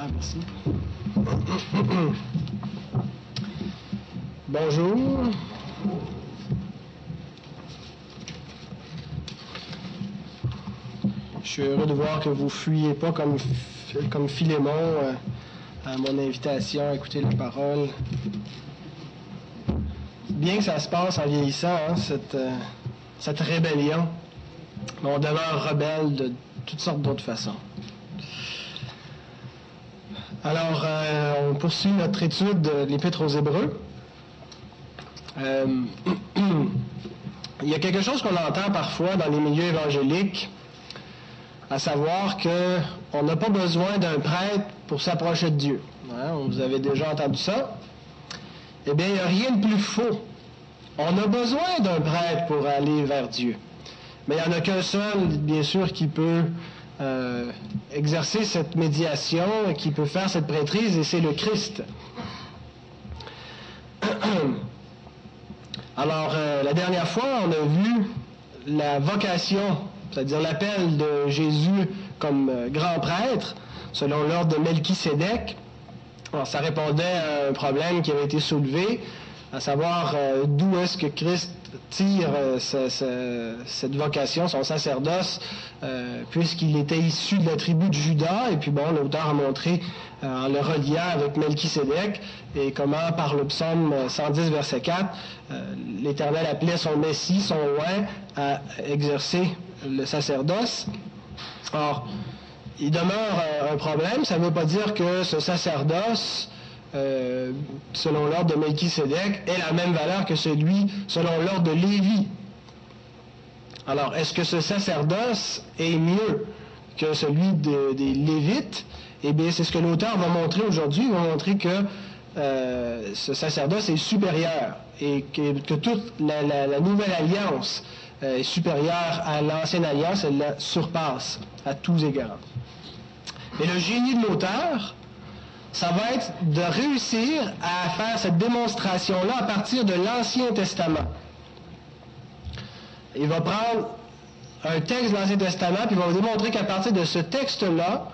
Ah, merci. Bonjour. Je suis heureux de voir que vous ne fuyez pas comme, comme Philémon euh, à mon invitation à écouter la parole. Bien que ça se passe en vieillissant, hein, cette, euh, cette rébellion, on demeure rebelle de toutes sortes d'autres façons. Alors, euh, on poursuit notre étude de l'Épître aux Hébreux. il y a quelque chose qu'on entend parfois dans les milieux évangéliques à savoir qu'on n'a pas besoin d'un prêtre pour s'approcher de Dieu. Hein, vous avez déjà entendu ça. Eh bien, il n'y a rien de plus faux. On a besoin d'un prêtre pour aller vers Dieu. Mais il n'y en a qu'un seul, bien sûr, qui peut euh, exercer cette médiation, qui peut faire cette prêtrise, et c'est le Christ. Alors, euh, la dernière fois, on a vu la vocation c'est-à-dire l'appel de Jésus comme euh, grand prêtre, selon l'ordre de Melchisédek. Alors, ça répondait à un problème qui avait été soulevé, à savoir d'où est-ce que Christ tire euh, cette vocation, son sacerdoce, puisqu'il était issu de la tribu de Judas. Et puis bon, l'auteur a montré en le reliant avec Melchisédek et comment par le psaume 110 verset 4, l'Éternel appelait son Messie, son roi, à exercer le sacerdoce. Or, il demeure un problème. Ça ne veut pas dire que ce sacerdoce, euh, selon l'ordre de Melchisedec, ait la même valeur que celui selon l'ordre de Lévi. Alors, est-ce que ce sacerdoce est mieux que celui des Lévites? Eh bien, c'est ce que l'auteur va montrer aujourd'hui. Il va montrer que euh, ce sacerdoce est supérieur et que, toute la nouvelle alliance euh, est supérieure à l'ancienne alliance, elle la surpasse à tous égards. Et le génie de l'auteur, ça va être de réussir à faire cette démonstration-là à partir de l'Ancien Testament. Il va prendre un texte de l'Ancien Testament, puis il va vous démontrer qu'à partir de ce texte-là,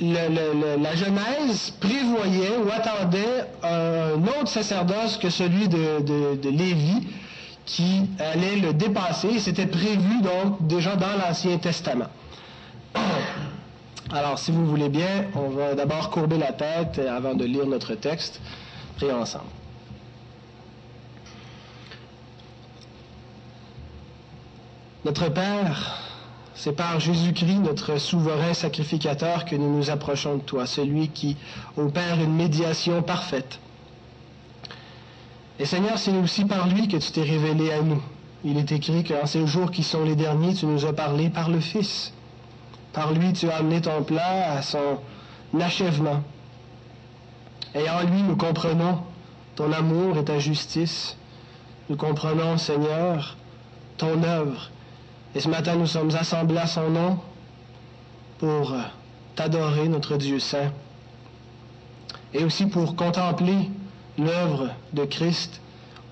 la Genèse prévoyait ou attendait un autre sacerdoce que celui de, de, de Lévi, qui allait le dépasser. C'était prévu donc déjà dans l'Ancien Testament. Alors, si vous voulez bien, on va d'abord courber la tête avant de lire notre texte. Prions ensemble. Notre Père, c'est par Jésus-Christ, notre souverain sacrificateur, que nous nous approchons de toi, celui qui opère une médiation parfaite et Seigneur, c'est aussi par lui que tu t'es révélé à nous. Il est écrit qu'en ces jours qui sont les derniers, tu nous as parlé par le Fils. Par lui, tu as amené ton plan à son achèvement. Et en lui, nous comprenons ton amour et ta justice. Nous comprenons, Seigneur, ton œuvre. Et ce matin, nous sommes assemblés à son nom pour t'adorer, notre Dieu saint, et aussi pour contempler l'œuvre de Christ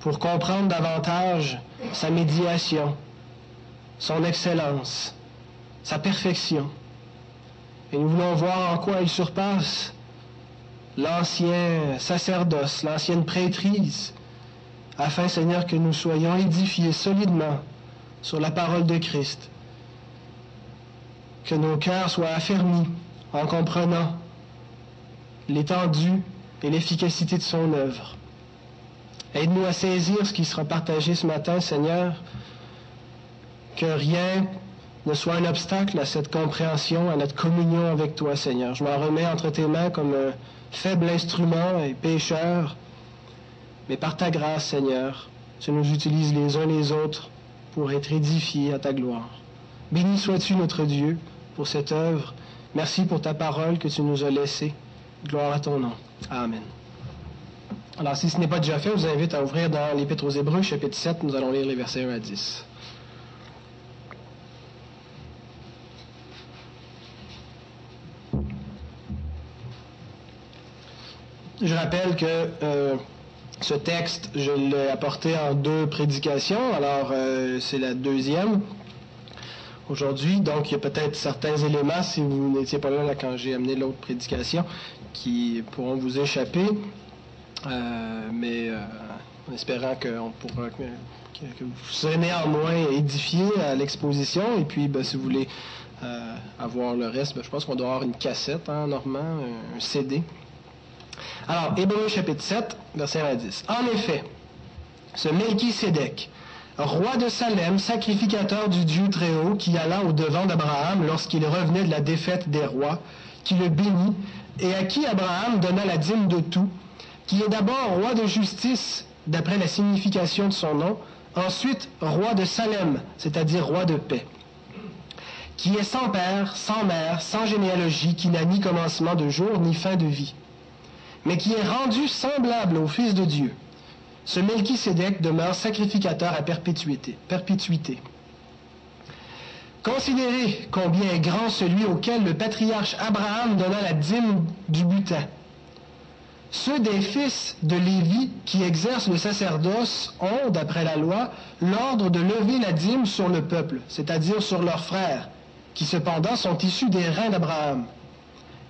pour comprendre davantage sa médiation, son excellence, sa perfection. Et nous voulons voir en quoi il surpasse l'ancien sacerdoce, l'ancienne prêtrise, afin, Seigneur, que nous soyons édifiés solidement sur la parole de Christ, que nos cœurs soient affermis en comprenant l'étendue et l'efficacité de son œuvre. Aide-nous à saisir ce qui sera partagé ce matin, Seigneur, que rien ne soit un obstacle à cette compréhension, à notre communion avec toi, Seigneur. Je m'en remets entre tes mains comme un faible instrument et pécheur, mais par ta grâce, Seigneur, tu nous utilises les uns les autres pour être édifiés à ta gloire. Béni sois-tu, notre Dieu, pour cette œuvre. Merci pour ta parole que tu nous as laissée. Gloire à ton nom. Amen. Alors, si ce n'est pas déjà fait, je vous invite à ouvrir dans l'Épître aux Hébreux, chapitre 7, nous allons lire les versets 1 à 10. Je rappelle que euh, ce texte, je l'ai apporté en deux prédications, alors euh, c'est la deuxième. aujourd'hui. Donc, il y a peut-être certains éléments, si vous n'étiez pas là, quand j'ai amené l'autre prédication, qui pourront vous échapper. Euh, mais en espérant que, pourra, que, vous serez néanmoins édifié à l'exposition. Et puis, ben, si vous voulez avoir le reste, ben, je pense qu'on doit avoir une cassette, hein, Normand, un CD. Alors, Hébreu chapitre 7, verset 1 10. En effet, ce Melchisédek, roi de Salem, sacrificateur du Dieu très haut, qui alla au devant d'Abraham lorsqu'il revenait de la défaite des rois, qui le bénit, et à qui Abraham donna la dîme de tout, qui est d'abord roi de justice, d'après la signification de son nom, ensuite roi de Salem, c'est-à-dire roi de paix, qui est sans père, sans mère, sans généalogie, qui n'a ni commencement de jour, ni fin de vie, mais qui est rendu semblable au Fils de Dieu ce Melchisédek demeure sacrificateur à perpétuité. perpétuité. Considérez combien est grand celui auquel le patriarche Abraham donna la dîme du butin. Ceux des fils de Lévi qui exercent le sacerdoce ont, d'après la loi, l'ordre de lever la dîme sur le peuple, c'est-à-dire sur leurs frères, qui cependant sont issus des reins d'Abraham.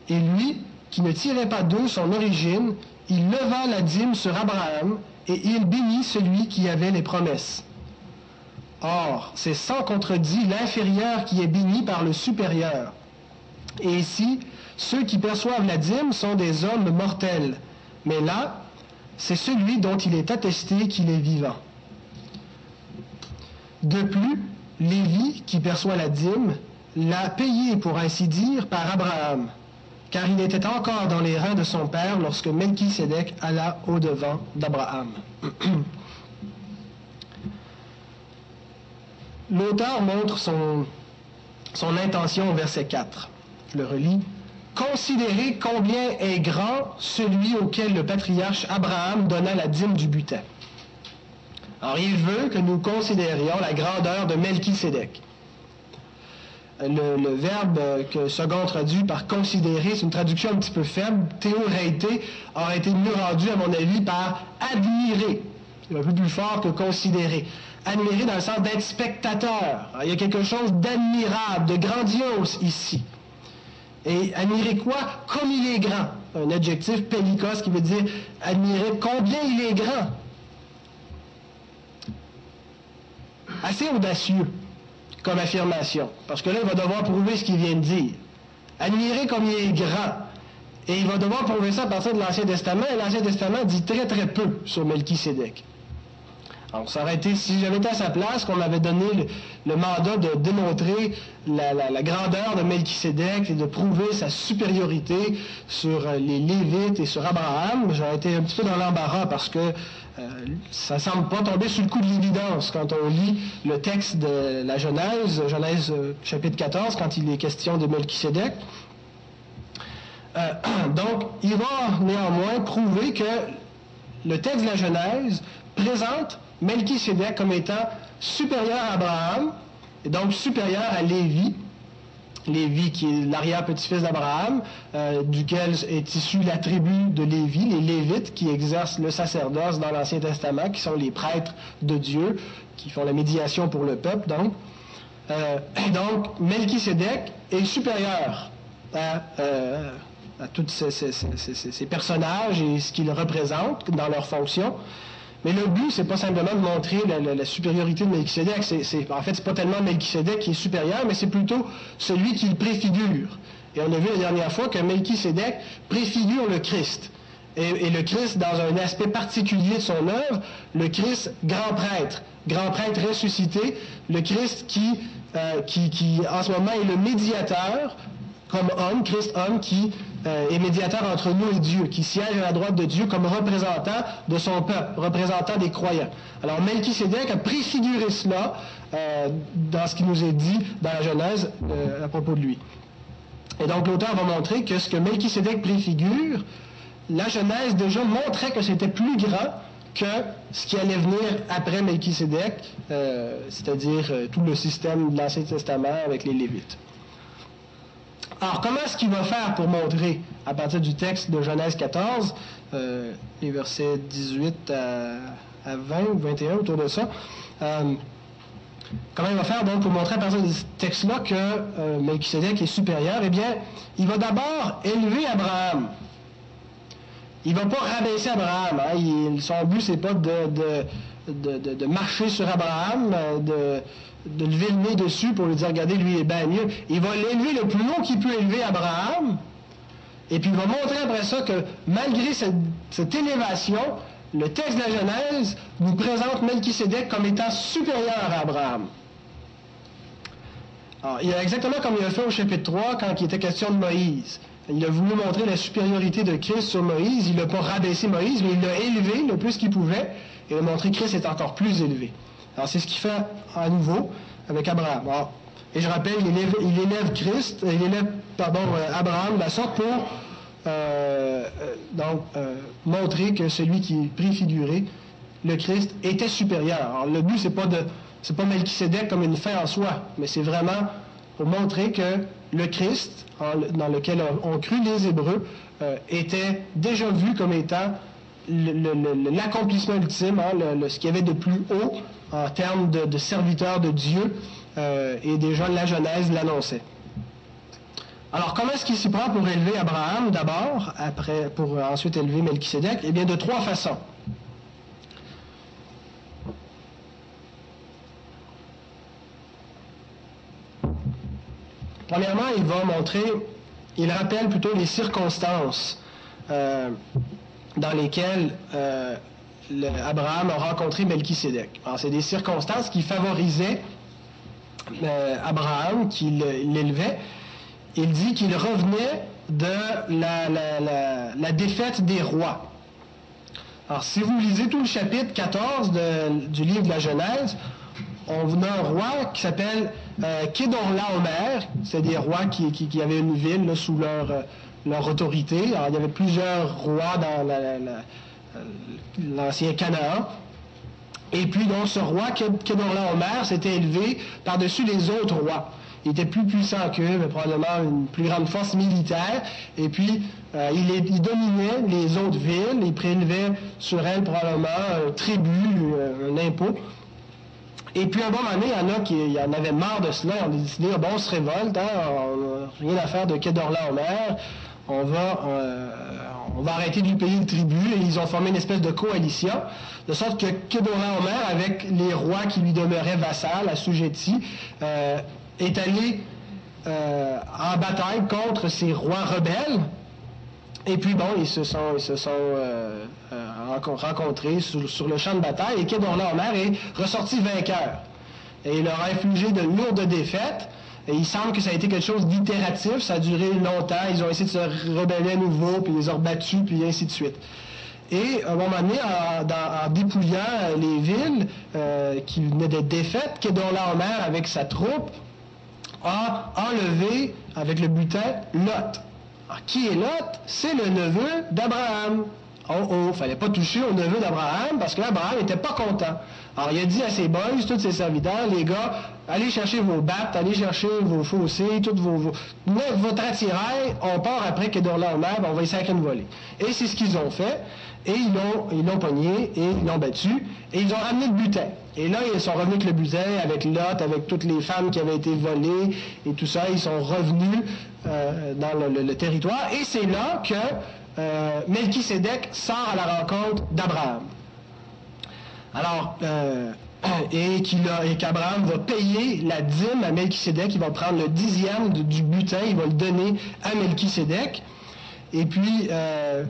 Et lui, qui ne tirait pas d'eux son origine, il leva la dîme sur Abraham et il bénit celui qui avait les promesses. Or, c'est sans contredit l'inférieur qui est béni par le supérieur. Et ici, ceux qui perçoivent la dîme sont des hommes mortels. Mais là, c'est celui dont il est attesté qu'il est vivant. De plus, Lévi, qui perçoit la dîme, l'a payé, pour ainsi dire, par Abraham car il était encore dans les reins de son père lorsque Melchisédek alla au-devant d'Abraham. L'auteur montre son, son intention au verset 4. Je le relis. Considérez combien est grand celui auquel le patriarche Abraham donna la dîme du butin. Alors il veut que nous considérions la grandeur de Melchisédek le, verbe que Second traduit par considérer, c'est une traduction un petit peu faible. Théoréité aurait été mieux rendu, à mon avis, par admirer. C'est un peu plus fort que considérer. Admirer dans le sens d'être spectateur. il y a quelque chose d'admirable, de grandiose ici. Et admirer quoi? Comme il est grand. Un adjectif pellicos qui veut dire admirer combien il est grand. Assez audacieux comme affirmation. Parce que là, il va devoir prouver ce qu'il vient de dire. Admirer comme il est grand. Et il va devoir prouver ça à partir de l'Ancien Testament. Et l'Ancien Testament dit très très peu sur Melchisédek. Alors, ça aurait été, si j'avais été à sa place, qu'on m'avait donné le, mandat de démontrer la, grandeur de Melchisédek et de prouver sa supériorité sur euh, les Lévites et sur Abraham, j'aurais été un petit peu dans l'embarras parce que euh, ça semble pas tomber sur le coup de l'évidence quand on lit le texte de la Genèse, Genèse euh, chapitre 14, quand il est question de Melchisédek. Euh, donc, il va néanmoins prouver que le texte de la Genèse présente Melchisédek comme étant supérieur à Abraham, et donc supérieur à Lévi, Lévi, qui est l'arrière-petit-fils d'Abraham, euh, duquel est issue la tribu de Lévi, les Lévites, qui exercent le sacerdoce dans l'Ancien Testament, qui sont les prêtres de Dieu, qui font la médiation pour le peuple, donc. Euh, est supérieur à, euh, tous ces, personnages et ce qu'ils représentent dans leur fonction. Mais le but, c'est pas simplement de montrer la, supériorité de Melchisedec. C'est, en fait, c'est pas tellement Melchisedec qui est supérieur, mais c'est plutôt celui qui le préfigure. Et on a vu la dernière fois que Melchisedec préfigure le Christ. Et, le Christ dans un aspect particulier de son œuvre, le Christ grand prêtre, grand prêtre ressuscité, le Christ qui, euh, qui, qui en ce moment est le médiateur comme homme, Christ homme qui euh, est médiateur entre nous et Dieu, qui siège à la droite de Dieu comme représentant de son peuple, représentant des croyants. Alors Melchisédek a préfiguré cela euh, dans ce qui nous est dit dans la Genèse euh, à propos de lui. Et donc l'auteur va montrer que ce que Melchisédek préfigure, la Genèse déjà montrait que c'était plus grand que ce qui allait venir après Melchisédek, c'est-à-dire tout le système de l'Ancien Testament avec les Lévites. Alors, comment est-ce qu'il va faire pour montrer, à partir du texte de Genèse 14, euh, les versets 18 à, 20 ou 21, autour de ça, euh, Comment il va faire donc pour montrer à partir de ce texte-là que euh, Melchizedek est supérieur? Eh bien, il va d'abord élever Abraham. Il ne va pas rabaisser Abraham. Hein. son but, c'est pas de, de, marcher sur Abraham, de, de lever le nez dessus pour lui dire, regardez, lui est bien mieux. Il va l'élever le plus haut qu'il peut élever Abraham. Et puis il va montrer après ça que malgré cette, cette élévation, le texte de la Genèse nous présente Melchisédek comme étant supérieur à Abraham. Alors, il a exactement comme il a fait au chapitre 3 quand il était question de Moïse. Il a voulu montrer la supériorité de Christ sur Moïse. Il n'a pas rabaissé Moïse, mais il l'a élevé le plus qu'il pouvait. Et il a montré que Christ est encore plus élevé. Alors c'est ce qu'il fait à nouveau avec Abraham. et je rappelle, il élève, Christ, il élève, euh, Abraham de la sorte pour euh, euh, montrer que celui qui est préfiguré, le Christ, était supérieur. Alors le but, c'est pas de c'est pas Melchisédek comme une fin en soi, mais c'est vraiment pour montrer que le Christ, dans lequel ont cru les Hébreux, euh, était déjà vu comme étant l'accomplissement ultime, hein, ce qu'il y avait de plus haut en termes de, serviteur de Dieu, euh, et déjà la Genèse l'annonçait. Alors, comment est-ce qu'il s'y prend pour élever Abraham d'abord, après, pour ensuite élever Melchisédek Eh bien, de trois façons. Premièrement, il va montrer, il rappelle plutôt les circonstances euh, dans lesquelles euh, Abraham a rencontré Melchisédek. Alors, c'est des circonstances qui favorisaient euh, Abraham, qui l'élevait. Il dit qu'il revenait de la, défaite des rois. Alors, si vous lisez tout le chapitre 14 du livre de la Genèse, on a un roi qui s'appelle euh, Kedorlaomer. C'est des rois qui, avaient une ville sous leur, euh, autorité. Il y avait plusieurs rois dans l'ancien Canaan. Et puis, donc, ce roi, Kedorlaomer, s'était élevé par-dessus les autres rois. Il était plus puissant qu'eux, mais probablement une plus grande force militaire. Et puis, euh, il, dominait les autres villes. Il prélevait sur elles probablement un tribut, un impôt. Et puis, à un moment donné, il y en a qui en avaient marre de cela. On a décidé, bon, on se révolte, hein, on n'a rien à faire de Kedorla en mer. On va, euh, on va arrêter de lui payer le tribut. Et ils ont formé une espèce de coalition. De sorte que Kedorla en mer, avec les rois qui lui demeuraient vassals, assujettis, euh, est allé euh, en bataille contre ces rois rebelles. Et puis bon, ils se sont, ils se sont euh, rencontrés sur, le champ de bataille et Kedorlaomer est ressorti vainqueur. Et il leur a infligé de lourdes défaites. Et il semble que ça a été quelque chose d'itératif, ça a duré longtemps, ils ont essayé de se rebeller à nouveau, puis ils les ont battus, puis ainsi de suite. Et à un moment donné, en, dépouillant les villes euh, qui venaient d'être défaites, Kedorlaomer, avec sa troupe, a enlevé, avec le butin, Lot. Alors, qui est Lot? C'est le neveu d'Abraham. Oh oh, fallait pas toucher au neveu d'Abraham parce que Abraham n'était pas content. Alors il a dit à ses boys, tous ses serviteurs, les gars, allez chercher vos battes, allez chercher vos fossés, toutes vos, votre attirail, on part après Kedorlaomer, on va essayer de voler. Et c'est ce qu'ils ont fait. Et ils l'ont, ils l'ont pogné et ils l'ont battu. Et ils ont ramené le butin. Et là, ils sont revenus avec le butin, avec Lot, avec toutes les femmes qui avaient été volées et tout ça. Ils sont revenus euh, dans le, territoire. Et c'est là que euh, sort à la rencontre d'Abraham. Alors, euh, et, qu'Abraham va payer la dîme à Melchisédek. Il va prendre le dixième du butin, il va le donner à Melchisédek. Et puis, euh,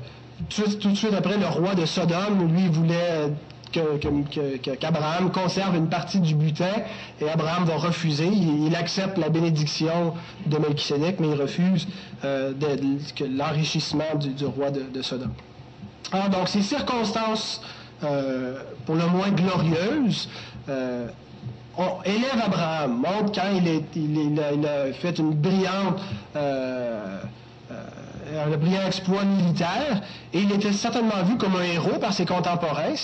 tout, de suite après, le roi de Sodome, lui, voulait qu'Abraham conserve une partie du butin et Abraham va refuser. Il, accepte la bénédiction de Melchisédek, mais il refuse euh, l'enrichissement du, roi de, Sodome. Alors, donc, ces circonstances, euh, pour le moins glorieuses, euh, on élève Abraham, montre quand il, a, fait une brillante un brillant exploit militaire, et il était certainement vu comme un héros par ses contemporains.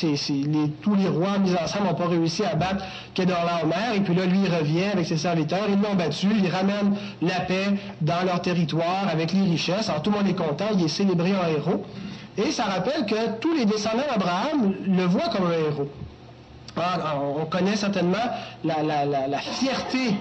tous les rois mis ensemble n'ont pas réussi à battre Kedorlaomer, et puis là, lui, il revient avec ses serviteurs, ils l'ont battu, ils ramènent la paix dans leur territoire avec les richesses. Alors tout le monde est content, il est célébré en héros. Et ça rappelle que tous les descendants d'Abraham le voient comme un héros. Ah, on connaît certainement la, fierté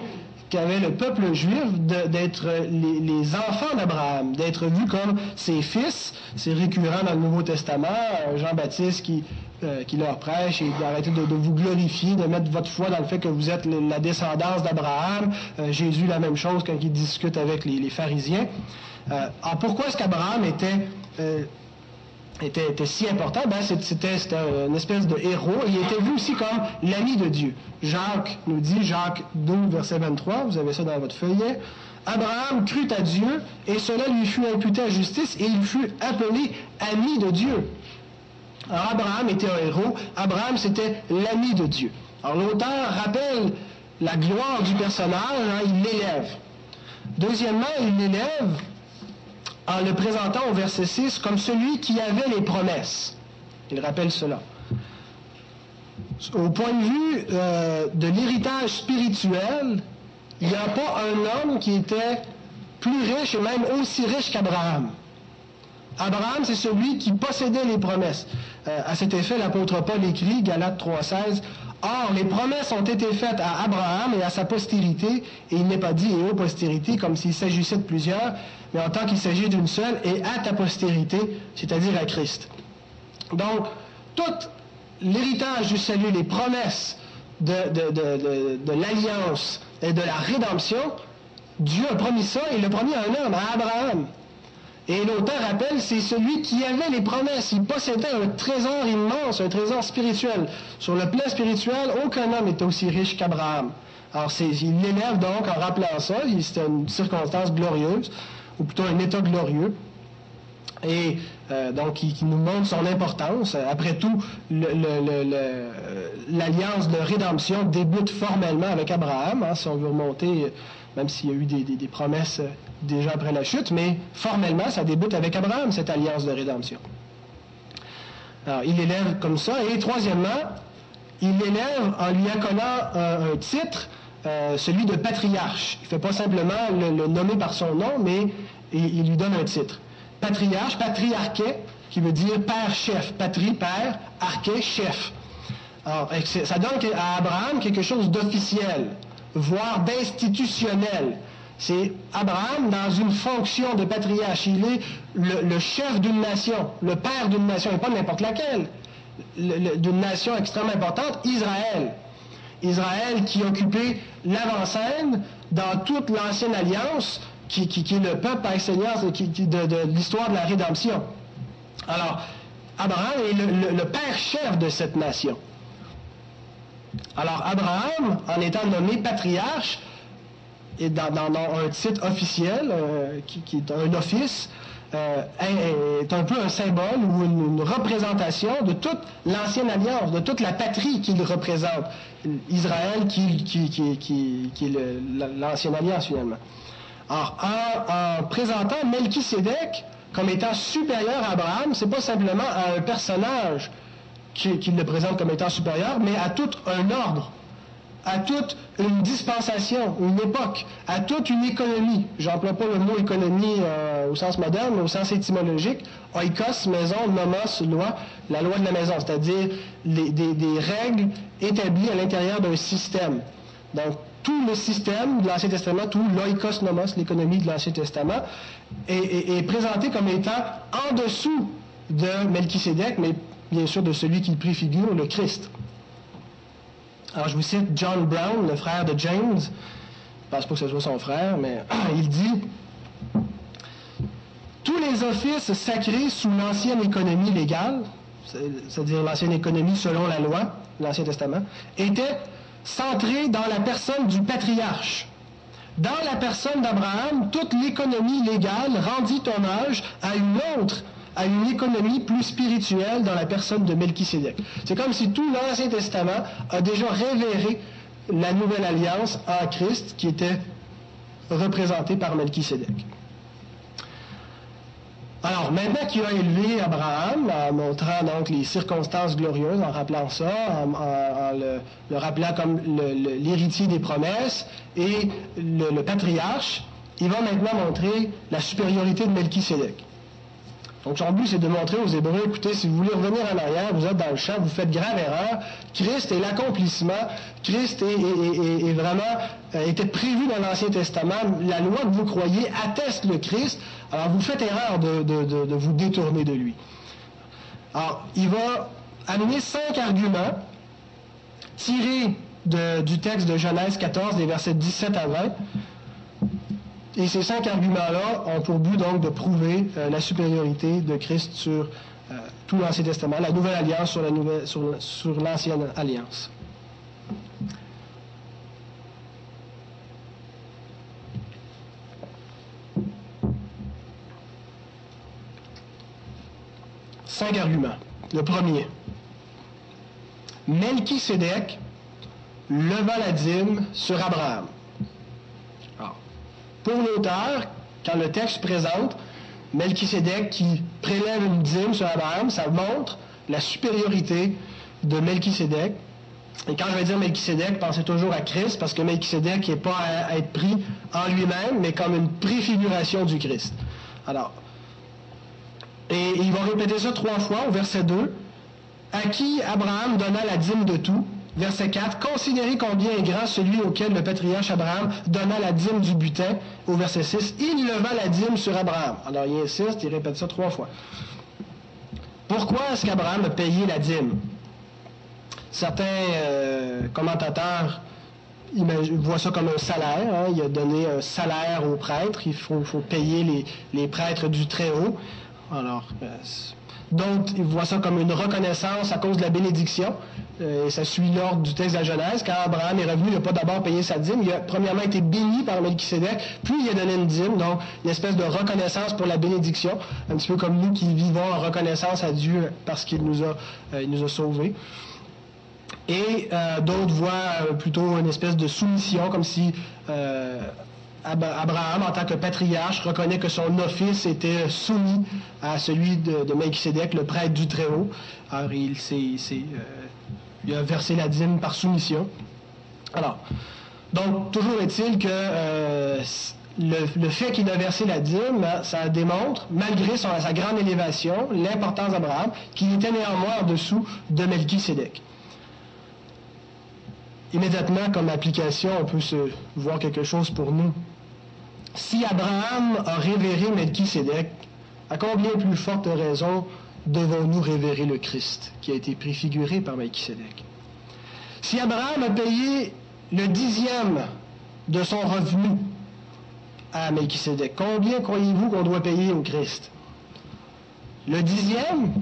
qu'avait le peuple juif d'être les, enfants d'Abraham, d'être vus comme ses fils. C'est récurrent dans le Nouveau Testament. Euh, Jean-Baptiste qui, euh, qui leur prêche et d'arrêter de, vous glorifier, de mettre votre foi dans le fait que vous êtes la descendance d'Abraham. Euh, Jésus, la même chose quand il discute avec les, pharisiens. alors pourquoi est-ce qu'Abraham était était, si important, ben c'était une espèce de héros. Il était vu aussi comme l'ami de Dieu. Jacques nous dit, Jacques 12, verset 23, vous avez ça dans votre feuillet. Abraham crut à Dieu et cela lui fut imputé à justice et il fut appelé ami de Dieu. Alors Abraham était un héros. Abraham, c'était l'ami de Dieu. Alors l'auteur rappelle la gloire du personnage, hein, il l'élève. Deuxièmement, il l'élève en le présentant au verset 6 comme celui qui avait les promesses. Il rappelle cela. Au point de vue euh, de l'héritage spirituel, il n'y a pas un homme qui était plus riche et même aussi riche qu'Abraham. Abraham, c'est celui qui possédait les promesses. Euh, à cet effet, l'apôtre Paul écrit, Galates 3.16, Or, les promesses ont été faites à Abraham et à sa postérité, et il n'est pas dit et aux postérités comme s'il s'agissait de plusieurs, mais en tant qu'il s'agit d'une seule, et à ta postérité, c'est-à-dire à Christ. Donc, tout l'héritage du salut, les promesses de, l'alliance et de la rédemption, Dieu a promis ça, et il l'a promis à un homme, à Abraham. Et l'auteur rappelle, c'est celui qui avait les promesses. Il possédait un trésor immense, un trésor spirituel. Sur le plan spirituel, aucun homme n'était aussi riche qu'Abraham. Alors, il l'élève donc en rappelant ça. C'était une circonstance glorieuse, ou plutôt un état glorieux. Et euh, donc, qui, nous montre son importance. Après tout, l'alliance de rédemption débute formellement avec Abraham, hein, si on veut remonter même s'il y a eu des, promesses euh, déjà après la chute, mais formellement, ça débute avec Abraham, cette alliance de rédemption. Alors, il élève comme ça. Et troisièmement, il l'élève en lui accollant un, titre, euh, celui de patriarche. Il ne fait pas simplement le, nommer par son nom, mais il, lui donne un titre. Patriarche, patriarché, qui veut dire père-chef. Patrie, père, arché, chef. Alors, ça donne à Abraham quelque chose d'officiel voire d'institutionnel. C'est Abraham dans une fonction de patriarche. Il est le, chef d'une nation, le père d'une nation, et pas n'importe laquelle, d'une nation extrêmement importante, Israël. Israël qui occupait l'avant-scène dans toute l'ancienne alliance, qui, est le peuple par excellence de, l'histoire de la rédemption. Alors, Abraham est le père chef de cette nation. Alors Abraham, en étant nommé patriarche, et dans, un titre officiel, euh, qui, est un office, euh, est, un peu un symbole ou une, représentation de toute l'ancienne alliance, de toute la patrie qu'il représente. Israël qui, est l'ancienne alliance finalement. Alors, en, en présentant Melchisédek comme étant supérieur à Abraham, c'est pas simplement un personnage qu'il le présente comme étant supérieur, mais à tout un ordre, à toute une dispensation, une époque, à toute une économie. J'emploie pas le mot économie euh, au sens moderne, mais au sens étymologique. Oikos, maison, nomos, loi, la loi de la maison, c'est-à-dire des, règles établies à l'intérieur d'un système. Donc, tout le système de l'Ancien Testament, tout l'oikos nomos, l'économie de l'Ancien Testament, est, est, présenté comme étant en dessous de Melchisédek, mais bien sûr de celui qui préfigure le Christ. Alors je vous cite John Brown, le frère de James. Je pense pas que ce soit son frère, mais il dit Tous les offices sacrés sous l'ancienne économie légale, c'est-à-dire l'ancienne économie selon la loi, l'Ancien Testament, étaient centrés dans la personne du patriarche. Dans la personne d'Abraham, toute l'économie légale rendit hommage à une autre à une économie plus spirituelle dans la personne de Melchisédek. C'est comme si tout l'Ancien Testament a déjà révéré la nouvelle alliance en Christ qui était représentée par Melchisédek. Alors, maintenant qu'il a élevé Abraham, en montrant donc les circonstances glorieuses, en rappelant ça, en, le, rappelant comme l'héritier des promesses et le, patriarche, il va maintenant montrer la supériorité de Melchisédek. Donc son but, c'est de montrer aux Hébreux, écoutez, si vous voulez revenir en arrière, vous êtes dans le champ, vous faites grave erreur. Christ est l'accomplissement. Christ est, vraiment euh, était prévu dans l'Ancien Testament. La loi que vous croyez atteste le Christ. Alors vous faites erreur de, vous détourner de lui. Alors, il va amener cinq arguments tirés du texte de Genèse 14, des versets 17 à 20 et ces cinq arguments-là ont pour but donc de prouver euh, la supériorité de Christ sur euh, tout l'Ancien Testament, la Nouvelle Alliance sur, la nouvelle, sur, sur l'Ancienne Alliance. Cinq arguments. Le premier, Melchisédek leva la dîme sur Abraham. Pour l'auteur, quand le texte présente Melchisédek qui prélève une dîme sur Abraham, ça montre la supériorité de Melchisédek. Et quand je vais dire Melchisédek, pensez toujours à Christ, parce que Melchisédek n'est pas à être pris en lui-même, mais comme une préfiguration du Christ. Alors, et il va répéter ça trois fois au verset 2. À qui Abraham donna la dîme de tout, Verset 4, considérez combien est grand celui auquel le patriarche Abraham donna la dîme du butin. Au verset 6, il leva la dîme sur Abraham. Alors il insiste, il répète ça trois fois. Pourquoi est-ce qu'Abraham a payé la dîme? Certains euh, commentateurs voient ça comme un salaire. Hein. Il a donné un salaire aux prêtres. Il faut, payer les, prêtres du Très-Haut. Alors, euh, D'autres voient ça comme une reconnaissance à cause de la bénédiction. Euh, ça suit l'ordre du texte de la Genèse. Quand Abraham est revenu, il n'a pas d'abord payé sa dîme. Il a premièrement été béni par Melchisedec, puis il a donné une dîme. Donc, une espèce de reconnaissance pour la bénédiction. Un petit peu comme nous qui vivons en reconnaissance à Dieu parce qu'il nous a, euh, nous a sauvés. Et euh, d'autres voient plutôt une espèce de soumission, comme si Abraham, en tant que patriarche, reconnaît que son office était soumis à celui de, de le prêtre du Très-Haut. Alors, il, euh, a versé la dîme par soumission. Alors, donc, toujours est-il que euh, le, fait qu'il a versé la dîme, ça démontre, malgré sa grande élévation, l'importance d'Abraham, qu'il était néanmoins en dessous de Melchisedec immédiatement comme application, on peut se voir quelque chose pour nous. Si Abraham a révéré Melchisedec, à combien plus forte raison devons-nous révérer le Christ qui a été préfiguré par Melchisedec? Si Abraham a payé le dixième de son revenu à Melchisedec, combien croyez-vous qu'on doit payer au Christ? Le dixième,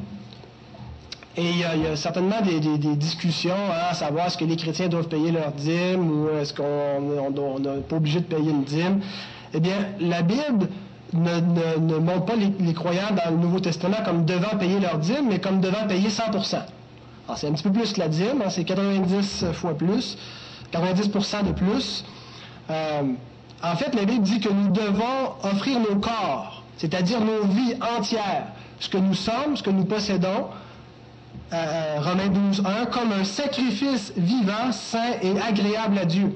et il y, a, certainement des, discussions à savoir est-ce que les chrétiens doivent payer leur dîme ou est-ce qu'on n'est pas obligé de payer une dîme. Eh bien, la Bible ne, montre pas les, croyants dans le Nouveau Testament comme devant payer leur dîme, mais comme devant payer 100 Alors, c'est un petit peu plus que la dîme, hein, c'est 90 fois plus, 90% de plus. Euh, en fait, la Bible dit que nous devons offrir nos corps, c'est-à-dire nos vies entières, ce que nous sommes, ce que nous possédons, euh, euh Romains 12, 1, comme un sacrifice vivant, saint et agréable à Dieu.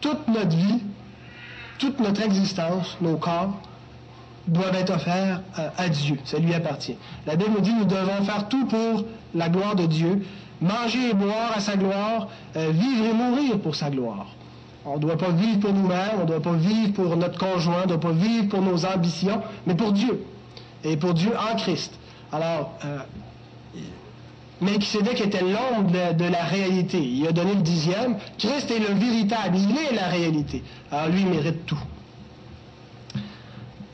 Toute notre vie toute notre existence, nos corps, doivent être offerts euh, à Dieu. Ça lui appartient. La Bible nous dit nous devons faire tout pour la gloire de Dieu, manger et boire à sa gloire, euh, vivre et mourir pour sa gloire. On ne doit pas vivre pour nous-mêmes, on ne doit pas vivre pour notre conjoint, on ne doit pas vivre pour nos ambitions, mais pour Dieu. Et pour Dieu en Christ. Alors, euh, Melchizedek était l'ombre de, la réalité. Il a donné le dixième. Christ est le véritable. Il est la réalité. Alors lui, il mérite tout.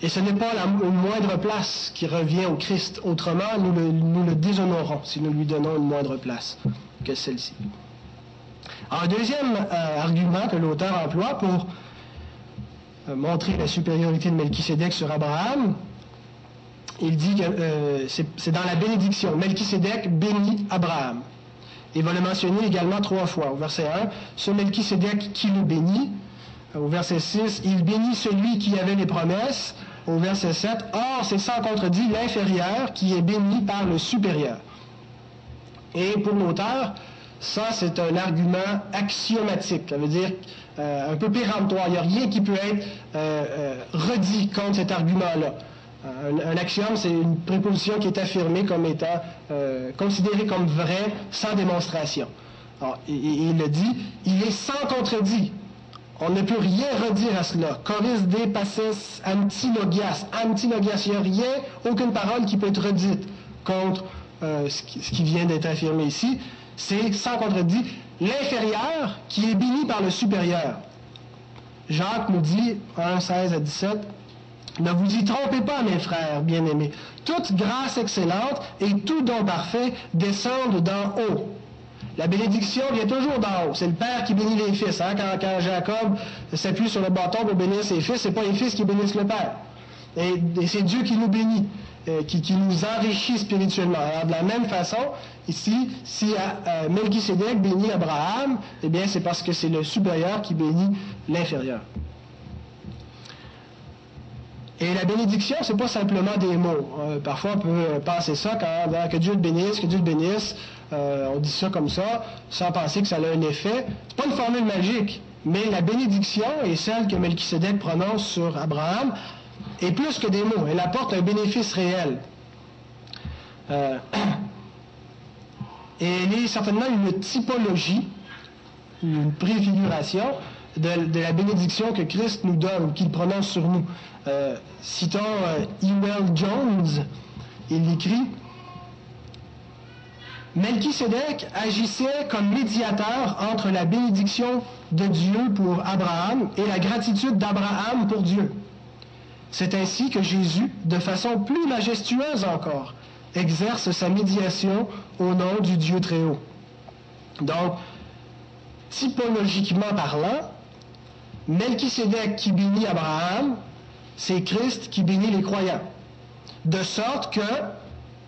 Et ce n'est pas la moindre place qui revient au Christ. Autrement, nous le, déshonorons si nous lui donnons une moindre place que celle-ci. Un deuxième euh, argument que l'auteur emploie pour euh, montrer la supériorité de Melchizedek sur Abraham, il dit que euh, c'est dans la bénédiction. Melchisédek bénit Abraham. Il va le mentionner également trois fois. Au verset 1, ce Melchisédek qui le bénit. Au verset 6, il bénit celui qui avait les promesses. Au verset 7, or c'est sans contredit l'inférieur qui est béni par le supérieur. Et pour l'auteur, ça c'est un argument axiomatique. Ça veut dire euh, un peu péremptoire. Il n'y a rien qui peut être euh, redit contre cet argument-là. Un, axiome, c'est une préposition qui est affirmée comme étant euh, considérée comme vraie sans démonstration. Alors, il, le dit, il est sans contredit. On ne peut rien redire à cela. Coris de passes antilogias. Antilogias, il n'y a rien, aucune parole qui peut être redite contre euh, ce, qui, vient d'être affirmé ici. C'est sans contredit l'inférieur qui est béni par le supérieur. Jacques nous dit, 1, 16 à 17, ne vous y trompez pas, mes frères bien-aimés. Toute grâce excellente et tout don parfait descendent d'en haut. La bénédiction vient toujours d'en haut. C'est le Père qui bénit les fils. Hein. Quand, Jacob s'appuie sur le bâton pour bénir ses fils, c'est pas les fils qui bénissent le Père. Et, c'est Dieu qui nous bénit, euh, qui, nous enrichit spirituellement. Alors, de la même façon, ici, si euh, Melchisedec bénit Abraham, eh bien, c'est parce que c'est le supérieur qui bénit l'inférieur. Et la bénédiction, c'est pas simplement des mots. Euh, parfois, on peut penser ça quand que Dieu te bénisse, que Dieu te bénisse. Euh, on dit ça comme ça, sans penser que ça a un effet. C'est pas une formule magique, mais la bénédiction est celle que Melchisedec prononce sur Abraham, est plus que des mots. Elle apporte un bénéfice réel. Euh, et elle est certainement une typologie, une préfiguration de, la bénédiction que Christ nous donne, qu'il prononce sur nous. Euh, citons euh, Ewell Jones, il écrit Melchisedec agissait comme médiateur entre la bénédiction de Dieu pour Abraham et la gratitude d'Abraham pour Dieu. C'est ainsi que Jésus, de façon plus majestueuse encore, exerce sa médiation au nom du Dieu très haut. Donc, typologiquement parlant, Melchisedec qui bénit Abraham, c'est Christ qui bénit les croyants. De sorte que,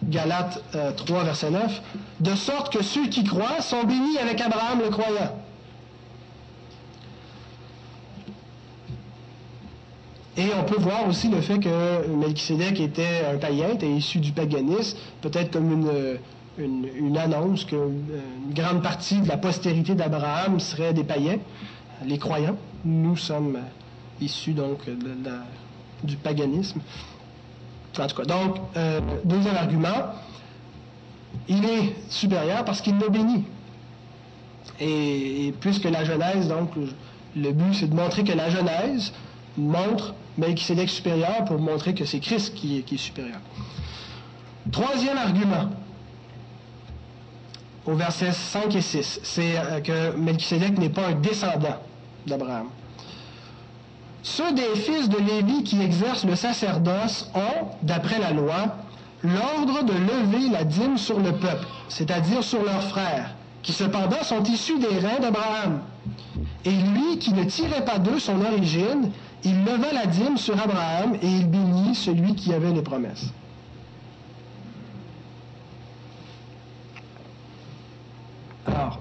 Galates 3, euh, verset 9, de sorte que ceux qui croient sont bénis avec Abraham le croyant. Et on peut voir aussi le fait que Melchisedec était un païen, était issu du paganisme, peut-être comme une, une, annonce qu'une grande partie de la postérité d'Abraham serait des païens, les croyants. Nous sommes issus donc du paganisme. En tout cas, donc, euh, deuxième argument, il est supérieur parce qu'il nous bénit. Et, puisque la Genèse, donc, le but, c'est de montrer que la Genèse montre Melchizedek supérieur pour montrer que c'est Christ qui est, qui est supérieur. Troisième argument, au verset 5 et 6, c'est euh, que Melchizedek n'est pas un descendant Ceux des fils de Lévi qui exercent le sacerdoce ont, d'après la loi, l'ordre de lever la dîme sur le peuple, c'est-à-dire sur leurs frères, qui cependant sont issus des reins d'Abraham. Et lui qui ne tirait pas d'eux son origine, il leva la dîme sur Abraham et il bénit celui qui avait les promesses. Alors,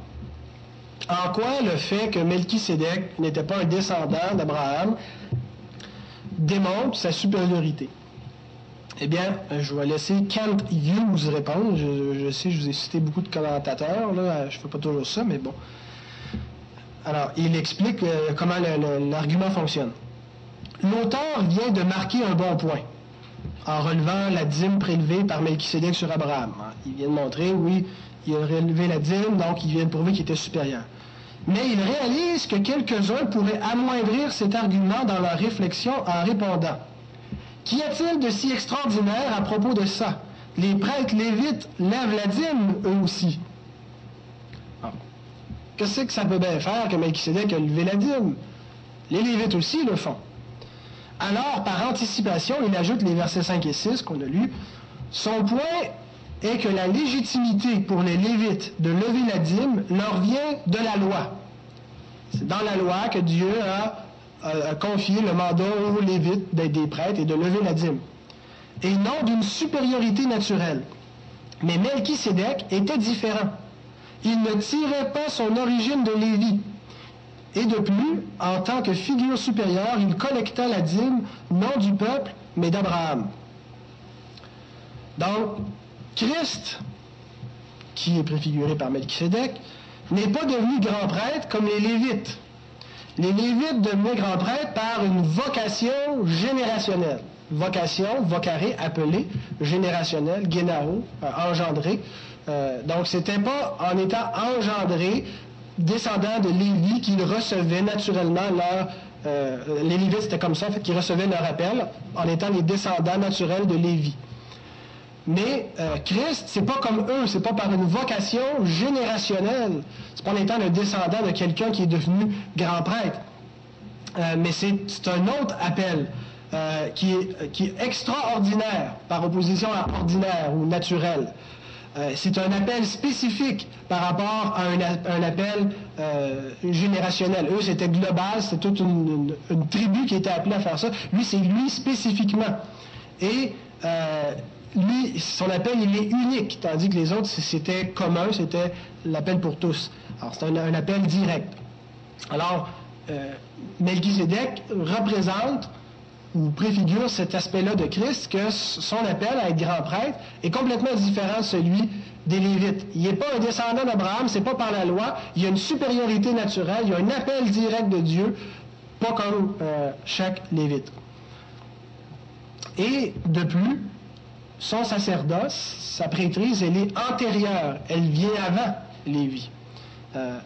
en quoi le fait que Melchisédek n'était pas un descendant d'Abraham démontre sa supériorité? Eh bien, je vais laisser Kent Hughes répondre. Je, sais, je vous ai cité beaucoup de commentateurs, je ne fais pas toujours ça, mais bon. Alors, il explique euh, comment l'argument fonctionne. L'auteur vient de marquer un bon point en relevant la dîme prélevée par Melchisédek sur Abraham. Il vient de montrer, oui, il a relevé la dîme, donc il vient de prouver qu'il était supérieur. Mais il réalise que quelques-uns pourraient amoindrir cet argument dans leur réflexion en répondant Qu'y a-t-il de si extraordinaire à propos de ça? Les prêtres lévites lèvent la dîme, eux aussi. Ah. Qu'est-ce que ça peut bien faire que Melchizedek a levé la dîme? Les lévites aussi le font. Alors, par anticipation, il ajoute les versets 5 et 6 qu'on a lus. Son point est que la légitimité pour les Lévites de lever la dîme leur vient de la loi. C'est dans la loi que Dieu a, confié le mandat aux Lévites d'être des prêtres et de lever la dîme. Et non d'une supériorité naturelle. Mais Melchisédek était différent. Il ne tirait pas son origine de Lévi. Et de plus, en tant que figure supérieure, il collecta la dîme non du peuple, mais d'Abraham. Donc, Christ, qui est préfiguré par Melchisedec, n'est pas devenu grand prêtre comme les Lévites. Les Lévites devenaient grands prêtres par une vocation générationnelle. vocation, vocaré, appelé, générationnel, genaro, euh, engendré. Euh, donc, c'était pas en étant engendré, descendant de Lévi, qu'ils recevaient naturellement leur... Euh, les Lévites, c'était comme ça, fait, qu'ils recevaient leur appel en étant les descendants naturels de Lévi. Mais euh, Christ, c'est pas comme eux, c'est pas par une vocation générationnelle. C'est pas en étant le descendant de quelqu'un qui est devenu grand prêtre. Euh, mais c'est un autre appel euh, qui, est, qui, est, extraordinaire par opposition à ordinaire ou naturel. Euh, c'est un appel spécifique par rapport à un, appel générationnel. Eux, c'était global, c'était toute une, tribu qui était appelée à faire ça. Lui, c'est lui spécifiquement. Et lui, son appel, il est unique, tandis que les autres, c'était commun, c'était l'appel pour tous. Alors, c'est un, appel direct. Alors, euh, Melchizedek représente ou préfigure cet aspect-là de Christ, que son appel à être grand prêtre est complètement différent de celui des Lévites. Il n'est pas un descendant d'Abraham, c'est pas par la loi, il y a une supériorité naturelle, il y a un appel direct de Dieu, pas comme euh, chaque Lévite. Et de plus, son sacerdoce, sa prêtrise, elle est antérieure, elle vient avant Lévi. Euh,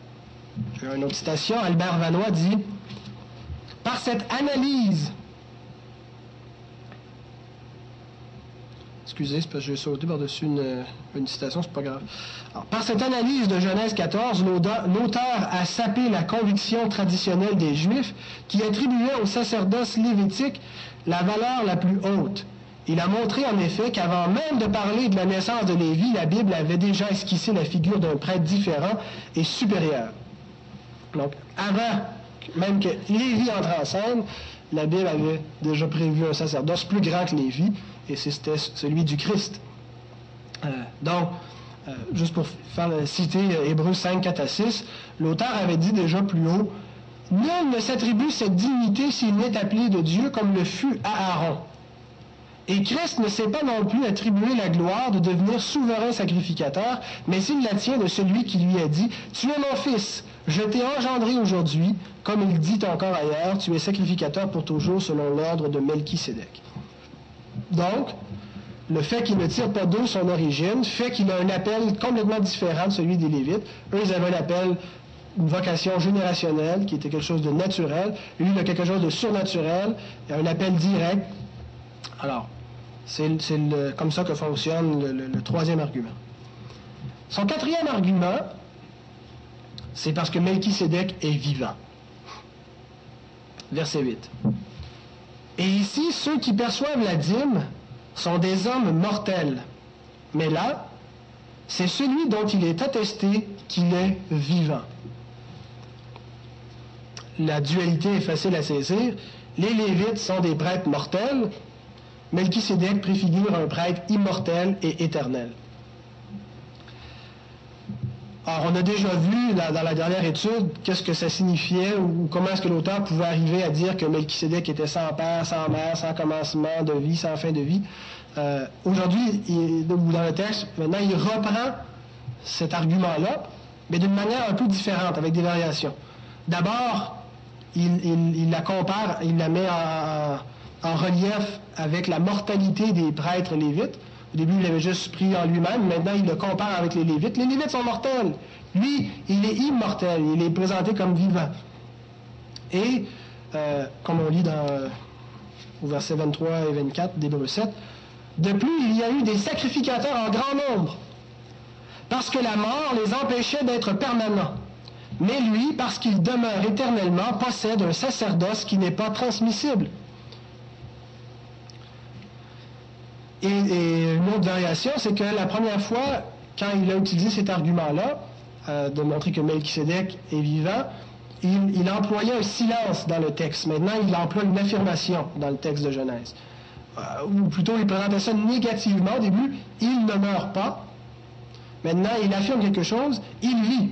une autre citation, Albert Vanois dit Par cette analyse, excusez, c'est parce que j'ai sauté par-dessus une, citation, c'est pas grave. Par cette analyse de Genèse 14, l'auteur a sapé la conviction traditionnelle des Juifs qui attribuait au sacerdoce lévitique la valeur la plus haute. Il a montré en effet qu'avant même de parler de la naissance de Lévi, la Bible avait déjà esquissé la figure d'un prêtre différent et supérieur. Donc, avant même que Lévi entre en scène, la Bible avait déjà prévu un sacerdoce plus grand que Lévi, et c'était celui du Christ. Euh, donc, euh, juste pour faire citer Hébreux 5, 4 à 6, l'auteur avait dit déjà plus haut, Nul ne s'attribue cette dignité s'il n'est appelé de Dieu comme le fut Aaron. Et Christ ne s'est pas non plus attribué la gloire de devenir souverain sacrificateur, mais il la tient de celui qui lui a dit, Tu es mon fils, je t'ai engendré aujourd'hui, comme il dit encore ailleurs, tu es sacrificateur pour toujours selon l'ordre de Melchisédek. Donc, le fait qu'il ne tire pas d'eux son origine fait qu'il a un appel complètement différent de celui des Lévites. Eux, avaient un une vocation générationnelle, qui était quelque chose de naturel. Lui, il a quelque chose de surnaturel, un appel direct. Alors, c'est comme ça que fonctionne le, troisième argument. Son quatrième argument, c'est parce que Melchisédek est vivant. Verset 8. Et ici, ceux qui perçoivent la dîme sont des hommes mortels. Mais là, c'est celui dont il est attesté qu'il est vivant. La dualité est facile à saisir. Les Lévites sont des prêtres mortels, Melchisédek préfigure un prêtre immortel et éternel. Alors, on a déjà vu dans la dernière étude qu'est-ce que ça signifiait ou comment est-ce que l'auteur pouvait arriver à dire que Melchisédek était sans père, sans mère, sans commencement de vie, sans fin de vie. Euh, Aujourd'hui, dans le texte, maintenant, il reprend cet argument-là, mais d'une manière un peu différente, avec des variations. D'abord, il, il, il, la compare, il la met en en relief avec la mortalité des prêtres lévites. Au début, il l'avait juste pris en lui-même, maintenant il le compare avec les lévites. Les lévites sont mortels. Lui, il est immortel, il est présenté comme vivant. Et, euh, comme on lit dans, au verset 23 et 24 d'Hébreu 7, de plus, il y a eu des sacrificateurs en grand nombre, parce que la mort les empêchait d'être permanents. Mais lui, parce qu'il demeure éternellement, possède un sacerdoce qui n'est pas transmissible. Et, une autre variation, c'est que la première fois, quand il a utilisé cet argument-là, euh, de montrer que Melchizedek est vivant, il, il, employait un silence dans le texte. Maintenant, il emploie une affirmation dans le texte de Genèse. Euh, ou plutôt, il présentait ça négativement au début. Il ne meurt pas. Maintenant, il affirme quelque chose. Il vit.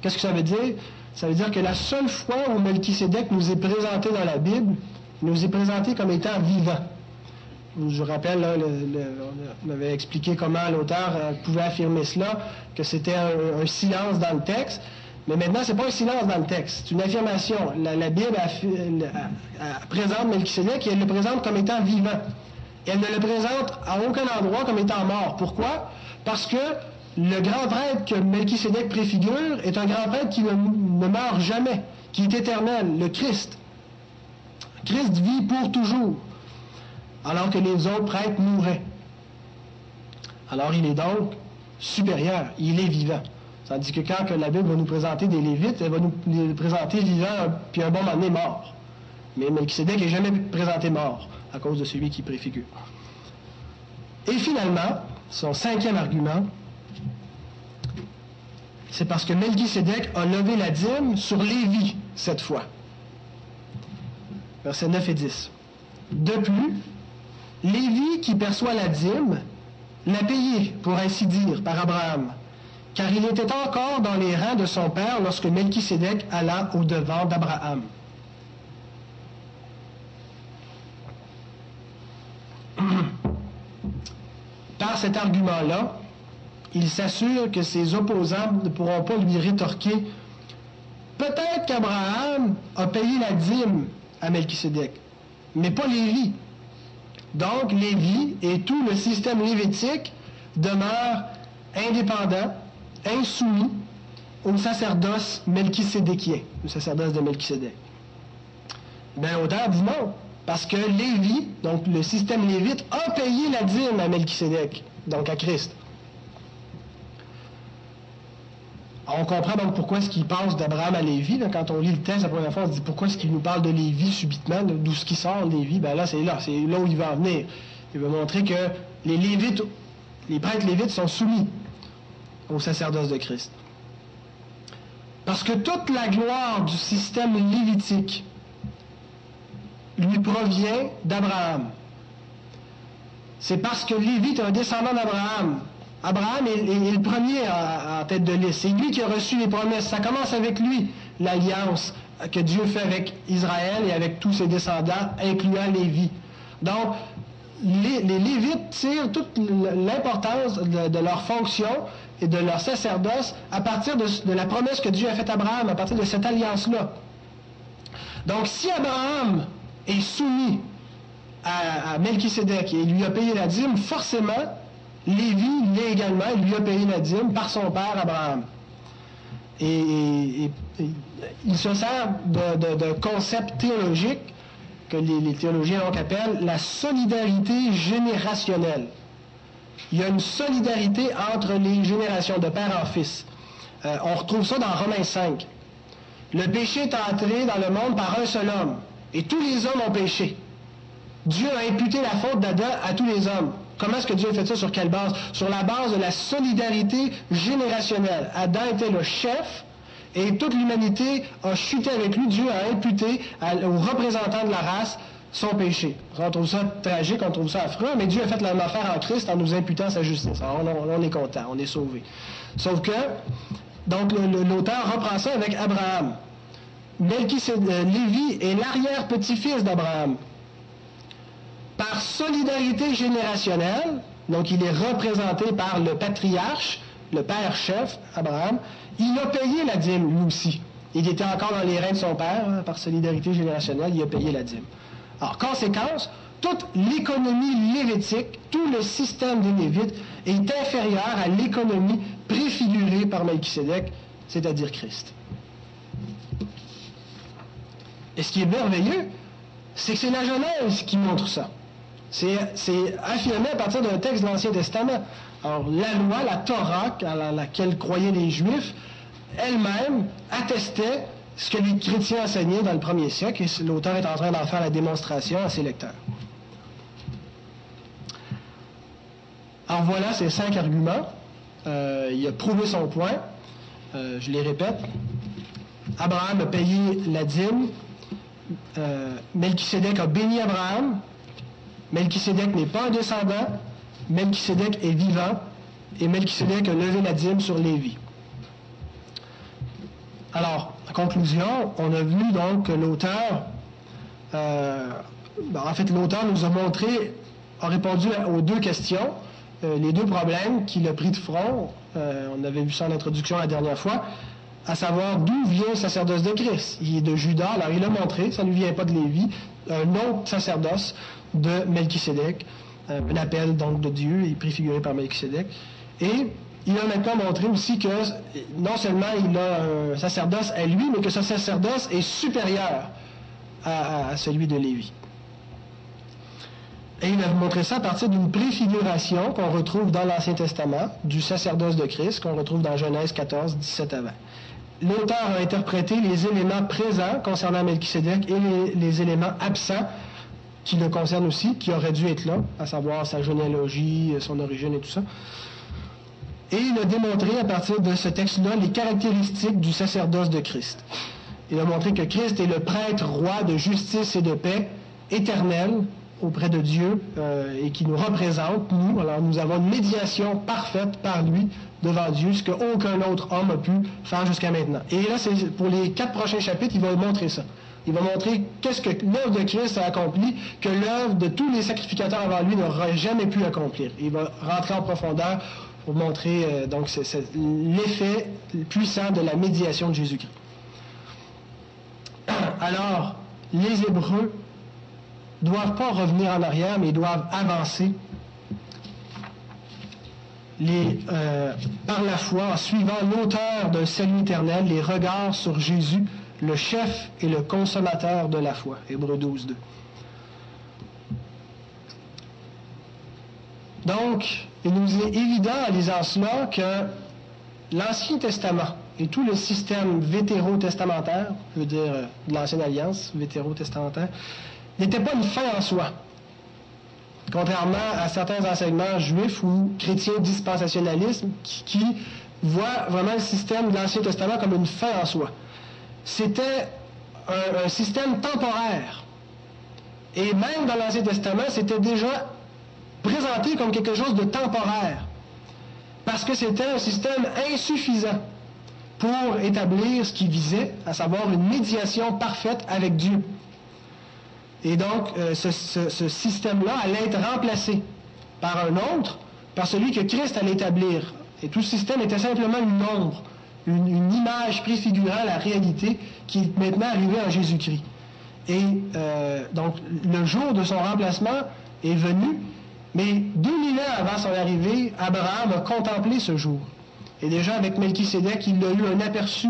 Qu'est-ce que ça veut dire? Ça veut dire que la seule fois où Melchizedek nous est présenté dans la Bible, il nous est présenté comme étant vivant. Je vous rappelle, on avait expliqué comment l'auteur euh, pouvait affirmer cela, que c'était un, silence dans le texte. Mais maintenant, ce n'est pas un silence dans le texte, c'est une affirmation. La, Bible présente Melchisedec et elle le présente comme étant vivant. Elle ne le présente à aucun endroit comme étant mort. Pourquoi? Parce que le grand prêtre que Melchisedec préfigure est un grand prêtre qui ne, ne meurt jamais, qui est éternel, le Christ. Christ vit pour toujours, alors que les autres prêtres mouraient. Alors il est donc supérieur, il est vivant. Tandis que quand la Bible va nous présenter des Lévites, elle va nous les présenter vivants, puis un bon moment donné mort. Mais Melchizedek n'est jamais présenté mort à cause de celui qui préfigure. Et finalement, son cinquième argument, c'est parce que Melchizedek a levé la dîme sur Lévi cette fois. Versets 9 et 10. De plus, Lévi qui perçoit la dîme l'a payé, pour ainsi dire, par Abraham, car il était encore dans les rangs de son père lorsque Melchisédek alla au-devant d'Abraham. Par cet argument-là, il s'assure que ses opposants ne pourront pas lui rétorquer Peut-être qu'Abraham a payé la dîme à Melchisédek, mais pas Lévi. Donc, Lévi et tout le système lévitique demeurent indépendants, insoumis au sacerdoce melchisédékien, au sacerdoce de Melchisédek. Bien, autant dit non, parce que Lévi, donc le système lévite, a payé la dîme à Melchisédek, donc à Christ. On comprend donc pourquoi est-ce qu'il passe d'Abraham à Lévi. quand on lit le texte la première fois, on se dit pourquoi est-ce qu'il nous parle de Lévi subitement, d'où ce qui sort Lévi? Ben là, c'est là, c'est là où il va en venir. Il va montrer que les Lévites, les prêtres lévites sont soumis au sacerdoce de Christ. Parce que toute la gloire du système lévitique lui provient d'Abraham. C'est parce que Lévi est un descendant d'Abraham Abraham est, le premier en tête de liste. C'est lui qui a reçu les promesses. Ça commence avec lui, l'alliance que Dieu fait avec Israël et avec tous ses descendants, incluant Lévi. Donc, les, Lévites tirent toute l'importance de, leur fonction et de leur sacerdoce à partir de, la promesse que Dieu a faite à Abraham, à partir de cette alliance-là. Donc, si Abraham est soumis à, à Melchisédek et lui a payé la dîme, forcément, Lévi l'est également, il lui a payé la dîme par son père Abraham. Et, il se sert de, concept théologique que les, théologiens donc appellent la solidarité générationnelle. Il y a une solidarité entre les générations de père en fils. Euh, on retrouve ça dans Romains 5. Le péché est entré dans le monde par un seul homme, et tous les hommes ont péché. Dieu a imputé la faute d'Adam à tous les hommes. Comment est-ce que Dieu a fait ça? Sur quelle base? Sur la base de la solidarité générationnelle. Adam était le chef et toute l'humanité a chuté avec lui. Dieu a imputé aux représentants de la race son péché. On trouve ça tragique, on trouve ça affreux, mais Dieu a fait la même affaire en Christ en nous imputant sa justice. Alors on, est content, on est sauvé. Sauf que, donc l'auteur reprend ça avec Abraham. Euh, Lévi est l'arrière-petit-fils d'Abraham par solidarité générationnelle, donc il est représenté par le patriarche, le père-chef, Abraham, il a payé la dîme lui aussi. Il était encore dans les reins de son père, hein, par solidarité générationnelle, il a payé la dîme. Alors, conséquence, toute l'économie lévitique, tout le système des Lévites est inférieur à l'économie préfigurée par Melchisédek, c'est-à-dire Christ. Et ce qui est merveilleux, c'est que c'est la Genèse qui montre ça. C'est affirmé à partir d'un texte de l'Ancien Testament. Alors, la loi, la Torah, à laquelle croyaient les Juifs, elle-même attestait ce que les chrétiens enseignaient dans le premier siècle, et l'auteur est en train d'en faire la démonstration à ses lecteurs. Alors voilà ces cinq arguments. Euh, il a prouvé son point. Euh, je les répète. Abraham a payé la dîme. Euh, a béni Abraham. Melchisedec n'est pas un descendant, Melchisedec est vivant, et Melchisedec a levé la dîme sur Lévi. Alors, en conclusion, on a vu donc que l'auteur, euh, ben, en fait, l'auteur nous a montré, a répondu aux deux questions, euh, les deux problèmes qu'il a pris de front. Euh, on avait vu ça en introduction la dernière fois. à savoir d'où vient le sacerdoce de Christ. Il est de Judas, alors il a montré, ça ne vient pas de Lévi, un autre sacerdoce de Melchisédek, euh, un appel donc de Dieu, et préfiguré par Melchisédek. Et il a maintenant montré aussi que non seulement il a un sacerdoce à lui, mais que ce sacerdoce est supérieur à, celui de Lévi. Et il a montré ça à partir d'une préfiguration qu'on retrouve dans l'Ancien Testament du sacerdoce de Christ, qu'on retrouve dans Genèse 14, 17 à 20 l'auteur a interprété les éléments présents concernant Melchisedec et les, éléments absents qui le concernent aussi, qui auraient dû être là, à savoir sa généalogie, son origine et tout ça. Et il a démontré à partir de ce texte-là les caractéristiques du sacerdoce de Christ. Il a montré que Christ est le prêtre roi de justice et de paix éternel auprès de Dieu euh, et qui nous représente, nous. Alors nous avons une médiation parfaite par lui devant Dieu, ce qu'aucun autre homme a pu faire jusqu'à maintenant. Et là, c'est pour les quatre prochains chapitres, il va montrer ça. Il va montrer qu'est-ce que l'œuvre de Christ a accompli, que l'œuvre de tous les sacrificateurs avant lui n'aurait jamais pu accomplir. Il va rentrer en profondeur pour montrer euh, donc l'effet puissant de la médiation de Jésus-Christ. Alors, les Hébreux doivent pas revenir en arrière, mais doivent avancer euh, par la foi, en suivant l'auteur d'un salut éternel, les regards sur Jésus, le chef et le consommateur de la foi. Hébreu 12, 2. Donc, il nous est évident en lisant cela que l'Ancien Testament et tout le système vétéro-testamentaire, je veux dire de l'Ancienne Alliance, vétéro-testamentaire, n'était pas une fin en soi contrairement à certains enseignements juifs ou chrétiens dispensationalisme qui, voient vraiment le système de l'Ancien Testament comme une fin en soi. C'était un, système temporaire. Et même dans l'Ancien Testament, c'était déjà présenté comme quelque chose de temporaire. Parce que c'était un système insuffisant pour établir ce qu'il visait, à savoir une médiation parfaite avec Dieu. Et donc, euh, ce, système-là allait être remplacé par un autre, par celui que Christ allait établir. Et tout système était simplement une ombre, une, image préfigurant la réalité qui est maintenant arrivée en Jésus-Christ. Et euh, donc, le jour de son remplacement est venu, mais 2000 ans avant son arrivée, Abraham a contemplé ce jour. Et déjà avec Melchisédek, il a eu un aperçu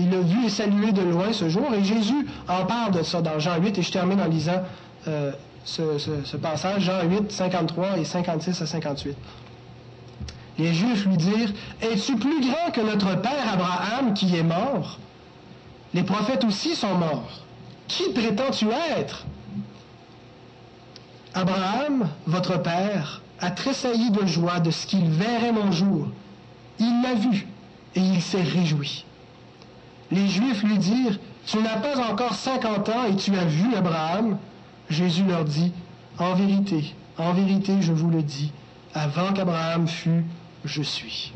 il l'a vu et salué de loin ce jour. Et Jésus en parle de ça dans Jean 8. Et je termine en lisant euh, ce, passage, Jean 8, 53 et 56 à 58. Les Juifs lui dirent, Es-tu plus grand que notre père Abraham qui est mort? Les prophètes aussi sont morts. Qui prétends-tu être Abraham, votre père, a tressailli de joie de ce qu'il verrait mon jour. Il l'a vu et il s'est réjoui. Les Juifs lui dirent, Tu n'as pas encore cinquante ans et tu as vu Abraham. Jésus leur dit, En vérité, en vérité, je vous le dis, avant qu'Abraham fût, je suis.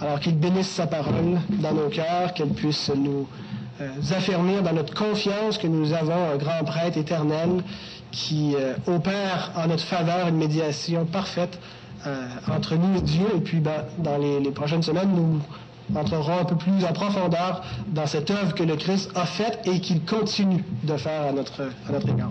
Alors qu'il bénisse sa parole dans nos cœurs, qu'elle puisse nous euh, affermir dans notre confiance que nous avons un grand prêtre éternel qui euh, opère en notre faveur une médiation parfaite euh, entre nous et Dieu. Et puis ben, dans les, prochaines semaines, nous entrerons un peu plus en profondeur dans cette œuvre que le Christ a faite et qu'il continue de faire à notre égard.